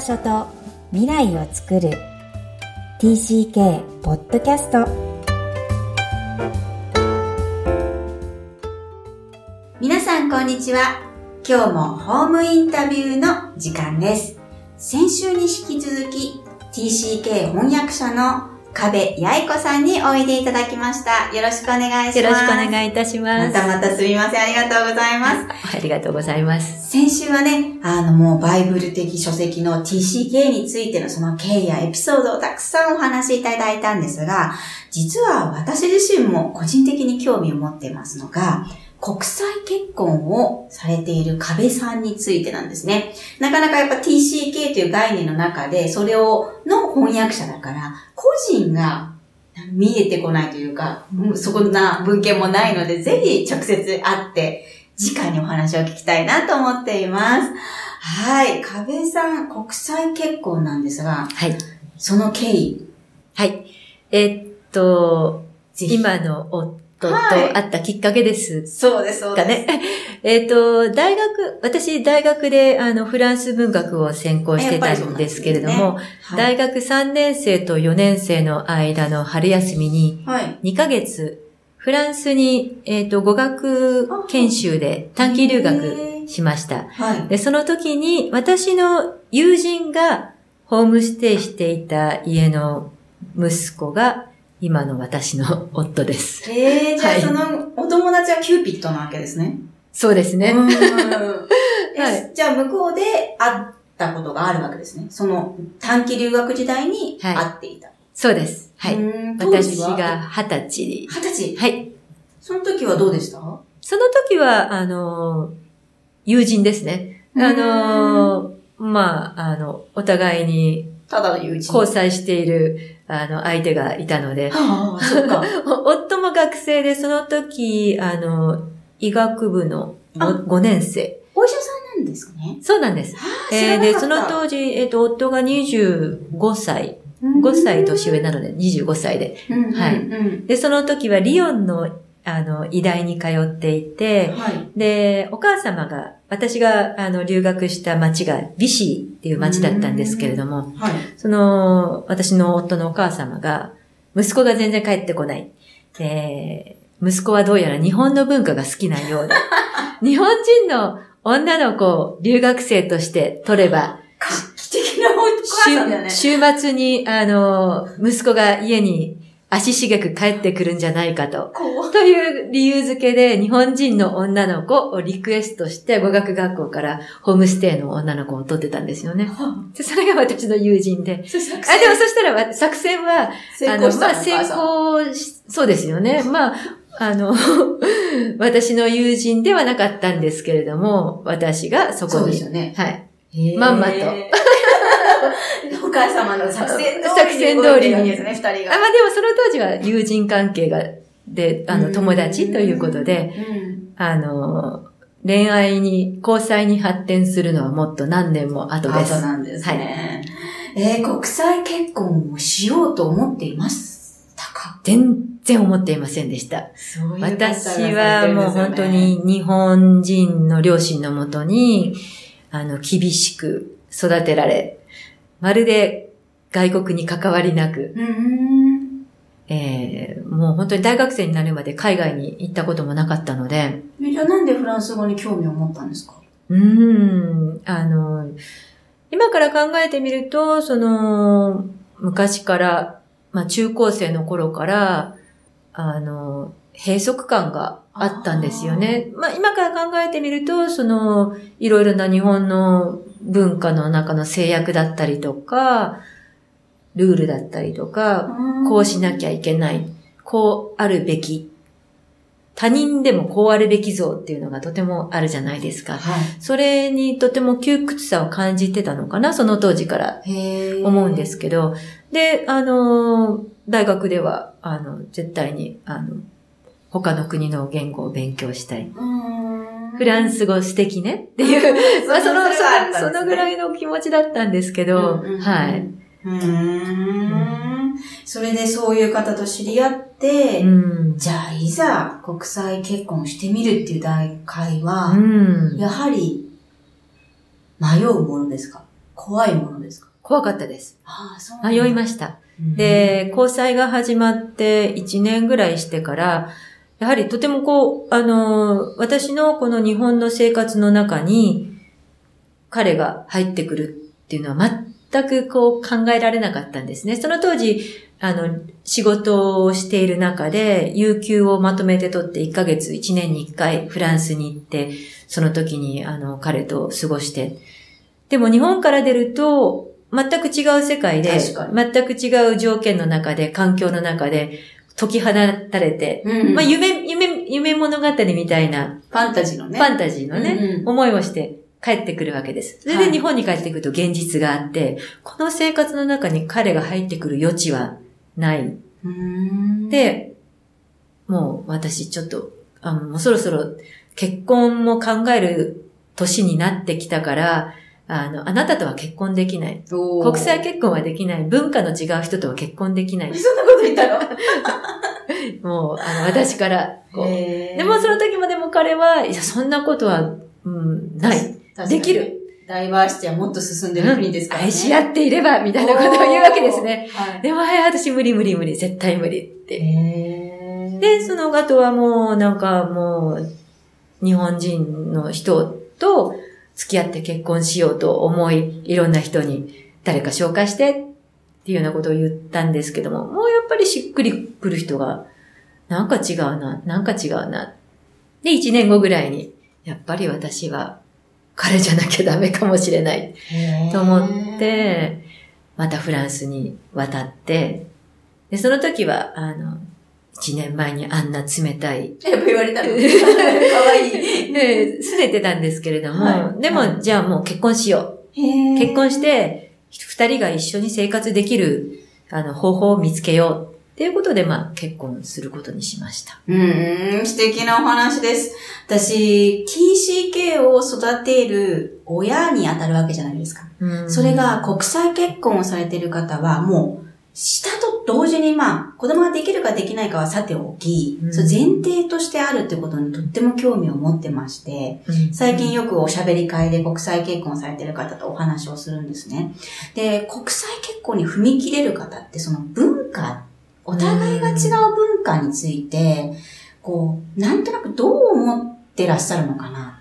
場所と未来を作る。TCK ポッドキャスト皆さんこんにちは。今日もホームインタビューの時間です。先週に引き続き TCK 翻訳者の壁八重子さんにおいでいただきました。よろしくお願いします。よろしくお願いいたします。またまたすみません。ありがとうございます。ありがとうございます。先週はね、あのもうバイブル的書籍の TCK についてのその経緯やエピソードをたくさんお話しいただいたんですが、実は私自身も個人的に興味を持っていますのが、国際結婚をされている壁さんについてなんですね。なかなかやっぱ TCK という概念の中で、それを、の翻訳者だから、個人が見えてこないというか、そこな文献もないので、ぜひ直接会って、直にお話を聞きたいなと思っています。はい。壁さん、国際結婚なんですが、はい。その経緯。はい。えっと、今の夫と会ったきっかけです、そうです、そうです。かね。えっと、大学、私、大学で、あの、フランス文学を専攻してたんですけれども、ね。はい、大学3年生と4年生の間の春休みに、2ヶ月、フランスに、えっ、と、語学研修で短期留学しました。はい、で、その時に、私の友人がホームステイしていた家の息子が、今の私の夫です。ええー、じゃあ、そのお友達はキューピットなわけですね。そうですね。はい、じゃあ、向こうで会ったことがあるわけですね。その短期留学時代に会っていた。はい、そうです。はい。私が二十歳。二十歳？はい。その時はどうでした？その時は、あの、友人ですね。あの、まあ、あの、お互いに、ただの友人。交際している、あの、相手がいたので。はあ、そっか。夫も学生で、その時、あの、医学部の 5, 5年生。お医者さんなんですかねそうなんです。えー、で、その当時、えっ、ー、と、夫が25歳。5歳年上なので、25歳で。はい。で、その時はリヨンのあの、医大に通っていて、はい、で、お母様が、私が、あの、留学した町が、ビシーっていう町だったんですけれども、はい、その、私の夫のお母様が、息子が全然帰ってこない。で、息子はどうやら日本の文化が好きなようで、日本人の女の子を留学生として取れば、画期的なお母さんだね。週末に、あの、息子が家に足しげく帰ってくるんじゃないかと。という理由付けで日本人の女の子をリクエストして語学学校からホームステイの女の子を取ってたんですよね。それが私の友人で。あ、でもそしたら作戦は、あの、まあ成功し、そうですよね。まあ、あの、私の友人ではなかったんですけれども、私がそこに。そうですよね。はい。まんまと。お母様の作戦通りに。作戦通りに。ですね、二人が。あ、まあでもその当時は友人関係が、で、あの、友達ということで、あの、恋愛に、交際に発展するのはもっと何年も後です。後なんですね。はい、えー、国際結婚をしようと思っていましたか？全然思っていませんでした。そういう私はもう本当に日本人の両親のもとに、あの、厳しく育てられ、まるで外国に関わりなく、えー、もう本当に大学生になるまで海外に行ったこともなかったので。じゃあなんでフランス語に興味を持ったんですか？うん、あの、今から考えてみると、その、昔から、まあ中高生の頃から、あの、閉塞感があったんですよね。まあ今から考えてみると、その、いろいろな日本の文化の中の制約だったりとか、ルールだったりとか、こうしなきゃいけない、こうあるべき、他人でもこうあるべき像っていうのがとてもあるじゃないですか。はい、それにとても窮屈さを感じてたのかな、その当時から思うんですけど。で、あの、大学では、あの、絶対に、あの、他の国の言語を勉強したい。フランス語素敵ね。っていう、まあその、その、そのぐらいの気持ちだったんですけど、はい。うん。それでそういう方と知り合って、じゃあいざ国際結婚してみるっていう段階は、やはり迷うものですか？怖いものですか？怖かったです。ああ、そう迷いました。で、交際が始まって1年ぐらいしてから、やはりとてもこう、あの、私のこの日本の生活の中に、彼が入ってくるっていうのは全くこう考えられなかったんですね。その当時、あの、仕事をしている中で、有給をまとめて取って1ヶ月、1年に1回フランスに行って、その時にあの、彼と過ごして。でも日本から出ると、全く違う世界で、全く違う条件の中で、環境の中で、解き放たれて、うんまあ夢、夢、夢物語みたいな、ファンタジーのね。ファンタジーのね、うんうん思いをして帰ってくるわけです。それはいで日本に帰ってくると現実があって、この生活の中に彼が入ってくる余地はない。で、もう私ちょっと、あのもうそろそろ結婚も考える年になってきたから、あの、あなたとは結婚できない。国際結婚はできない。文化の違う人とは結婚できない。そんなこと言ったの？もう、あの、私から、こう。でもその時もでも彼は、いや、そんなことは、うん、ない。できる。ダイバーシティはもっと進んでる国ですからね。愛し合っていれば、みたいなことを言うわけですね。はいでも、はい、私無理無理無理、絶対無理って。で、その後はもう、なんかもう、日本人の人と付き合って結婚しようと思い、いろんな人に誰か紹介してっていうようなことを言ったんですけども、もうやっぱりしっくりくる人が、なんか違うな、なんか違うな。で、1年後ぐらいに、やっぱり私は彼じゃなきゃダメかもしれないと思って、またフランスに渡って、で、その時は、あの、一年前にあんな冷たい、やっぱ言われたの？かわいい。ね、拗ねてたんですけれども、はいでも、はいじゃあもう結婚しよう。結婚して、二人が一緒に生活できる、あの、方法を見つけよう。っていうことで、まあ、結婚することにしました。うーん、素敵なお話です。私、TCK を育てる親に当たるわけじゃないですか。うんそれ、が国際結婚をされている方は、もう、下と同時に、まあ、子供ができるかできないかはさておき、うん。そう前提としてあるってことにとっても興味を持ってまして、うん。最近よくおしゃべり会で国際結婚されている方とお話をするんですね。で、国際結婚に踏み切れる方って、その文化、お互いが違う文化について、こう、なんとなくどう思ってらっしゃるのかな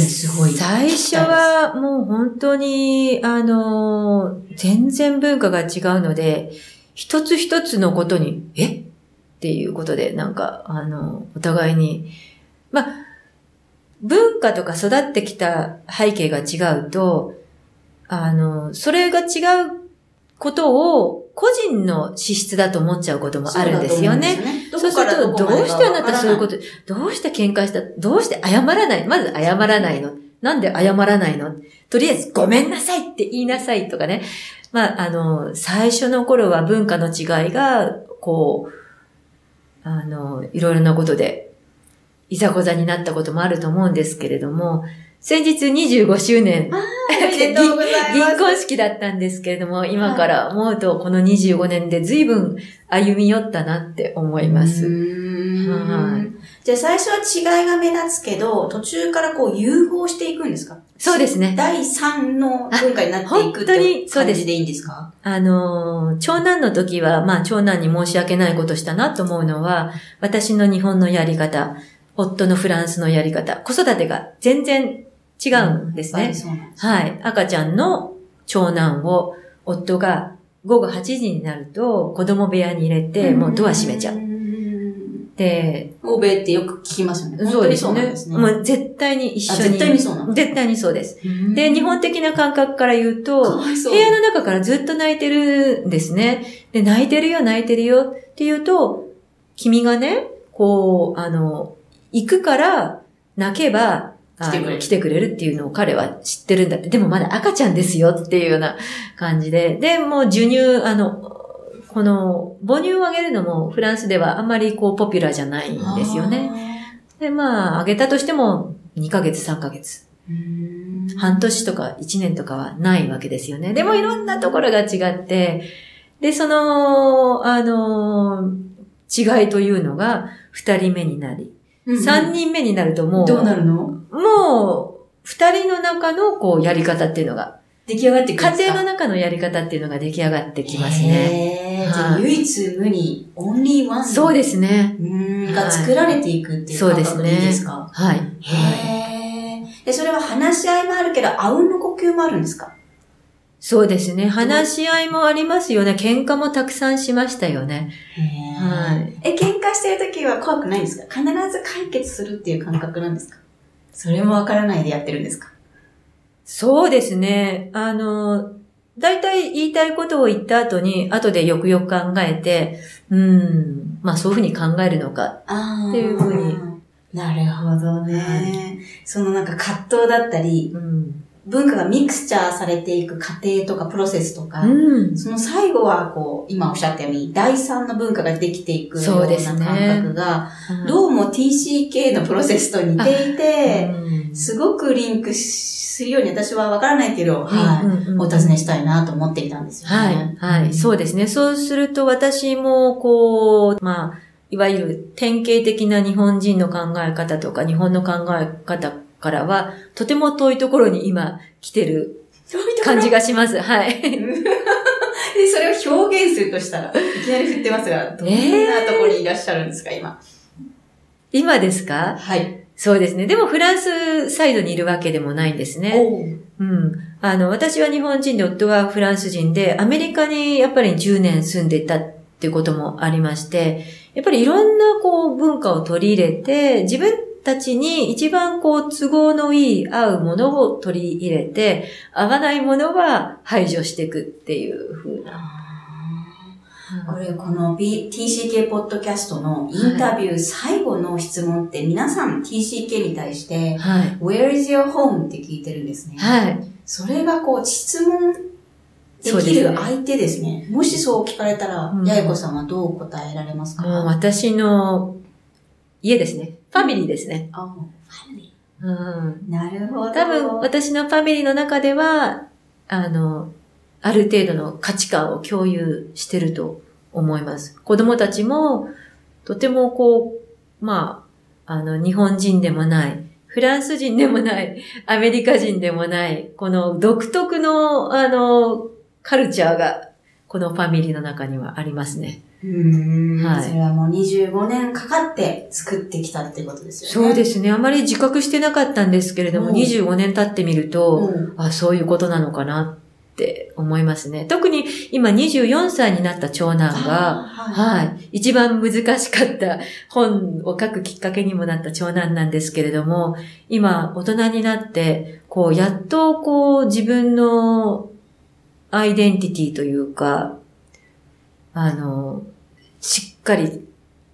ってすごい。最初はもう本当に、あの、全然文化が違うので、一つ一つのことに、え？っていうことで、なんか、あの、お互いに、ま、文化とか育ってきた背景が違うと、あの、それが違うことを個人の資質だと思っちゃうこともあるんですよね。そそううすると、どうしてあなたそういうことと、どうして喧嘩したどうして謝らないまず謝らないのなんで謝らないの？とりあえずごめんなさいって言いなさいとかね。まあ、あの、最初の頃は文化の違いが、こう、あの、いろいろなことで、いざこざになったこともあると思うんですけれども、先日25周年。銀婚式だったんですけれども、今から思うと、この25年で随分歩み寄ったなって思います。はんじゃあ最初は違いが目立つけど、途中からこう融合していくんですか？そうですね。第三の文化になっていくっあ本当にて感じでいいんですか？あのー、長男の時は、まあ長男に申し訳ないことしたなと思うのは、私の日本のやり方、夫のフランスのやり方、子育てが全然違うんですねうなんですはい。赤ちゃんの長男を夫が午後8時になると子供部屋に入れて、もうドア閉めちゃう。んで、欧米ってよく聞きますよね。そうですね。もう絶対に一緒に。あ絶対にそうなの絶対にそうです。うんで、日本的な感覚から言うかと、う部屋の中からずっと泣いてるんですね。で、泣いてるよ、泣いてるよって言うと、君がね、こう、あの、行くから泣けば、来てくれる来てくれるっていうのを彼は知ってるんだって。でもまだ赤ちゃんですよっていうような感じで。で、もう授乳、あの、この、母乳をあげるのもフランスではあんまりこうポピュラーじゃないんですよね。。で、まあ、あげたとしても2ヶ月、3ヶ月。半年とか1年とかはないわけですよね。でもいろんなところが違って、で、その、あの、違いというのが2人目になり、うん3人目になるともう、どうなるの？もう、2人の中のこうやり方っていうのが出来上がって家庭の中のやり方っていうのが出来上がってきますね。はい唯一無二、オンリーワン。そうですね。が作られていくっていうそうですね感覚でいいですか？はい。へーで、それは話し合いもあるけど、あうんの呼吸もあるんですか？そうですね。話し合いもありますよね。喧嘩もたくさんしましたよね。はい。え、喧嘩してる時は怖くないんですか？必ず解決するっていう感覚なんですか？それもわからないでやってるんですか？そうですね。あの、大体言いたいことを言った後に、後でよくよく考えて、うん、まあそういうふうに考えるのか。っていうふうに。なるほどね。はそのなんか葛藤だったり、うん。文化がミクスチャーされていく過程とかプロセスとか、うん。その最後はこう、今おっしゃったように、第三の文化ができていくようなそうですね感覚が、どうも TCK のプロセスと似ていて、うんすごくリンクするように私はわからないけど、はい、うんうんお尋ねしたいなと思っていたんですよはいね。、はい、そうですね。そうすると私も、こう、まあ、いわゆる典型的な日本人の考え方とか、日本の考え方からは、とても遠いところに今来てる感じがします。はい。で、それを表現するとしたら、いきなり振ってますが、どんなところにいらっしゃるんですか、今？今ですか？はい。そうですね。でもフランスサイドにいるわけでもないんですね。おううん。あの、私は日本人で夫がフランス人で、アメリカにやっぱり10年住んでいたっていうこともありまして、やっぱりいろんなこう文化を取り入れて、自分たちに一番こう都合のいい合うものを取り入れて、合わないものは排除していくっていう風な。これ、この、B、TCK ポッドキャストのインタビュー最後の質問って、皆さん TCK に対して、はい。Where is your home? って聞いてるんですね。はい。それがこう、質問できる相手ですね。もしそう聞かれたら、うん八重子さんはどう答えられますか？私の家ですね。ファミリーですね。あファミリうん。ーなるほど。多分私のファミリーの中では、あの、ある程度の価値観を共有してると思います。子供たちも、とてもこう、まあ、あの、日本人でもない、フランス人でもない、アメリカ人でもない、この独特の、あの、カルチャーが、このファミリーの中にはありますね。うーん、はいそれはもう25年かかって作ってきたってことですよね。。そうですすね。あまり自覚してなかったんですけれども、うん25年経ってみると、うんあ、そういうことなのかなって思いますね。特に今24歳になった長男が、はい。はい、一番難しかった本を書くきっかけにもなった長男なんですけれども、今大人になって、こう、やっとこう自分のアイデンティティというか、あの、しっかり、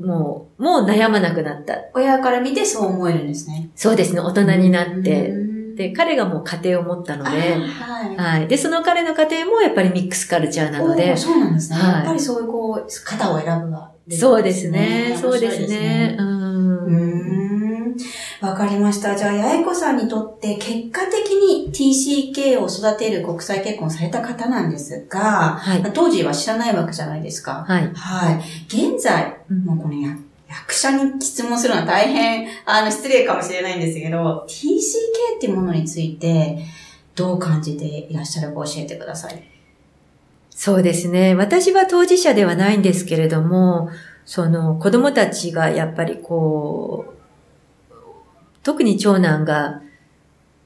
もう、もう悩まなくなった。親から見てそう思えるんですね。そうですね、大人になって。うん、で、彼がもう家庭を持ったので、はい。はい。で、その彼の家庭もやっぱりミックスカルチャーなのでそうなんですね。はいやっぱりそういうこう、型を選ぶが、そうですね。そうですね。う。ん。わかりました。じゃあ、八重子さんにとって結果的に TCK を育てる国際結婚された方なんですが、はい。当時は知らないわけじゃないですか。はい。はい。現在、うんもうこのや役者に質問するのは大変、あの、失礼かもしれないんですけど、TCK っていうものについて、どう感じていらっしゃるか教えてください。そうですね。私は当事者ではないんですけれども、その子供たちがやっぱりこう、特に長男が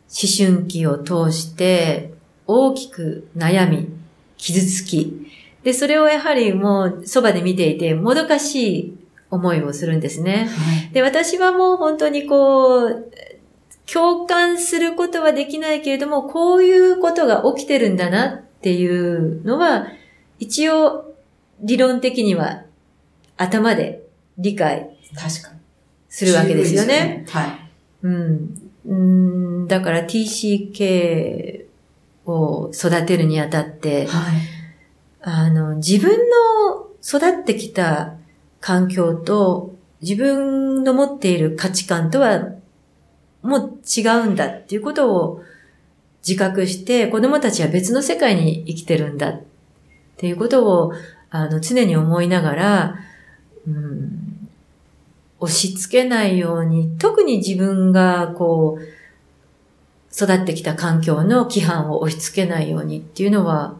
思春期を通して大きく悩み、傷つき、で、それをやはりもうそばで見ていて、もどかしい思いをするんですね。はい。で、私はもう本当にこう、共感することはできないけれども、こういうことが起きてるんだなっていうのは、一応理論的には頭で理解。するわけですよね。ね。うん。うん。だから TCK を育てるにあたって、はい。あの、自分の育ってきた環境と自分の持っている価値観とはもう違うんだっていうことを自覚して子供たちは別の世界に生きてるんだっていうことをあの常に思いながら、うん、押し付けないように特に自分がこう育ってきた環境の規範を押し付けないようにっていうのは、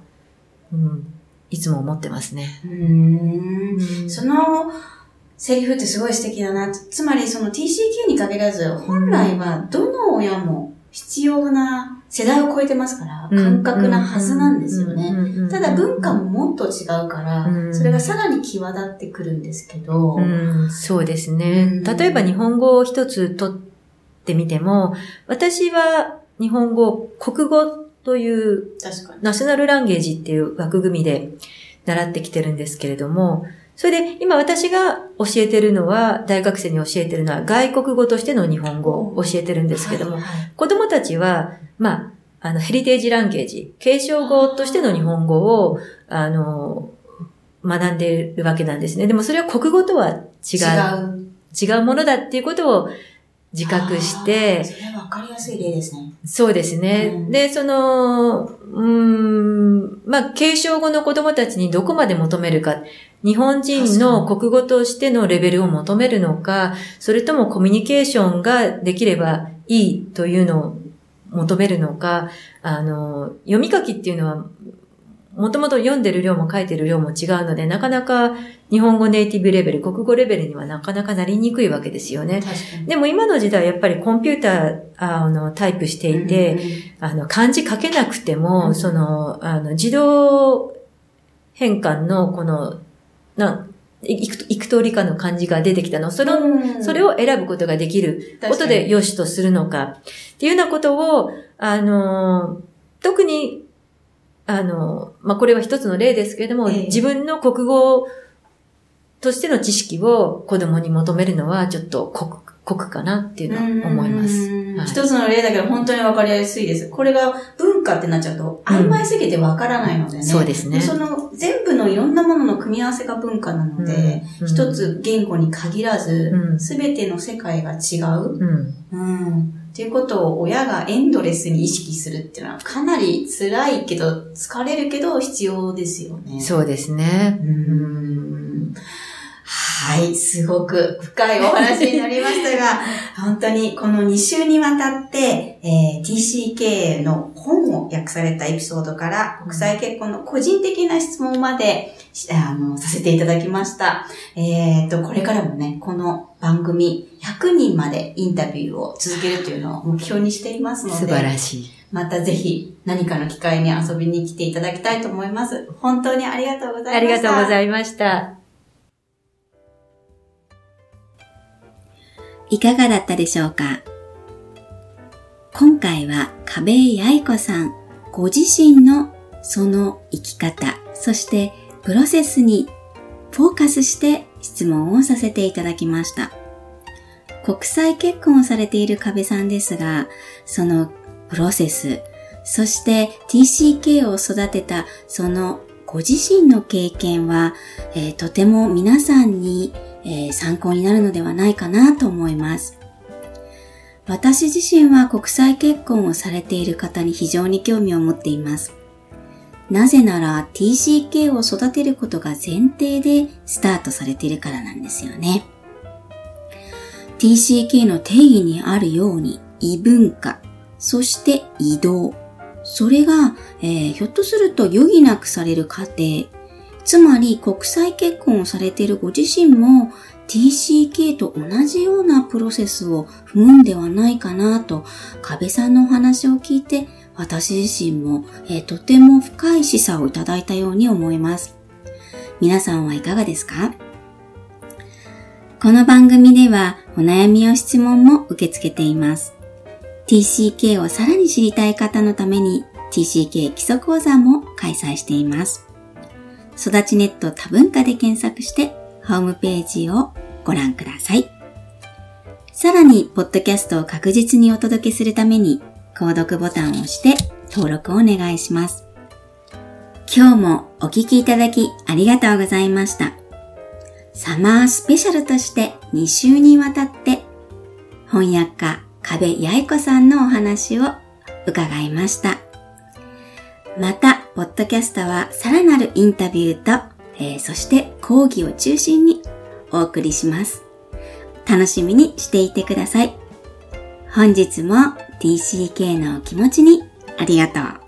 うん、いつも思ってますね。うんそのセリフってすごい素敵だな。つまりその TCK に限らず、本来はどの親も必要な世代を超えてますから、感覚なはずなんですよね。ただ文化ももっと違うから、それがさらに際立ってくるんですけど。そうですね。例えば日本語を一つとってみても、私は日本語、国語というナショナルランゲージっていう枠組みで習ってきてるんですけれども、それで今私が教えてるのは、大学生に教えてるのは外国語としての日本語を教えてるんですけども、子供たちは、まあ、あの、ヘリテージランゲージ、継承語としての日本語を、あの、学んでいるわけなんですね。でもそれは国語とは違う。違う。違うものだっていうことを自覚して、それはわかりやすい例ですね。そうですね。うん、で、その、うん、まあ、継承語の子供たちにどこまで求めるか。日本人の国語としてのレベルを求めるのか、それともコミュニケーションができればいいというのを求めるのか、あの、読み書きっていうのはもともと読んでる量も書いてる量も違うので、なかなか日本語ネイティブレベル、国語レベルにはなかなかなりにくいわけですよね。でも今の時代やっぱりコンピューター、あの、タイプしていて、うん、あの、漢字書けなくても、うん、その、あの、自動変換のこの、な、いく、いく通りかの漢字が出てきたの。それを、うん、それを選ぶことができることで良しとするのか。っていうようなことを、あの、特にあの、まあ、これは一つの例ですけれども、えー、自分の国語としての知識を子供に求めるのはちょっと濃く、濃くかなっていうのは思います。はい、一つの例だけど本当にわかりやすいです。これが文化ってなっちゃうと曖昧すぎてわからないのでね、うん、そうですね。その全部のいろんなものの組み合わせが文化なので、うん、一つ言語に限らず、す、べ、ての世界が違う。うんっていうことを親がエンドレスに意識するっていうのはかなり辛いけど、疲れるけど必要ですよね。そうですね。うんはい、すごく深いお話になりましたが、本当にこの2週にわたって、えー、TCK の本を訳されたエピソードから国際結婚の個人的な質問まで、あの、させていただきました。えっ、ー、と、これからもね、この番組100人までインタビューを続けるというのを目標にしていますので、素晴らしい。またぜひ何かの機会に遊びに来ていただきたいと思います。本当にありがとうございました。ありがとうございました。いかがだったでしょうか？今回は壁井愛子さんご自身のその生き方、そしてプロセスにフォーカスして質問をさせていただきました。国際結婚をされている壁さんですが、そのプロセス、そして TCK を育てたそのご自身の経験は、えー、とても皆さんにえー、参考になるのではないかなと思います。私自身は国際結婚をされている方に非常に興味を持っています。なぜなら TCK を育てることが前提でスタートされているからなんですよね。TCK の定義にあるように異文化、そして移動。それが、えー、ひょっとすると余儀なくされる過程、つまり国際結婚をされているご自身も TCK と同じようなプロセスを踏むんではないかなと、壁さんのお話を聞いて、私自身も、えー、とても深い示唆をいただいたように思います。皆さんはいかがですか？この番組ではお悩みや質問も受け付けています。TCK をさらに知りたい方のために TCK 基礎講座も開催しています。育ちネット多文化で検索してホームページをご覧ください。さらに、ポッドキャストを確実にお届けするために、購読ボタンを押して登録をお願いします。今日もお聴きいただきありがとうございました。サマースペシャルとして2週にわたって翻訳家壁八重子さんのお話を伺いました。また、ポッドキャストはさらなるインタビューと、えー、そして講義を中心にお送りします。楽しみにしていてください。本日も TCK の気持ちにありがとう。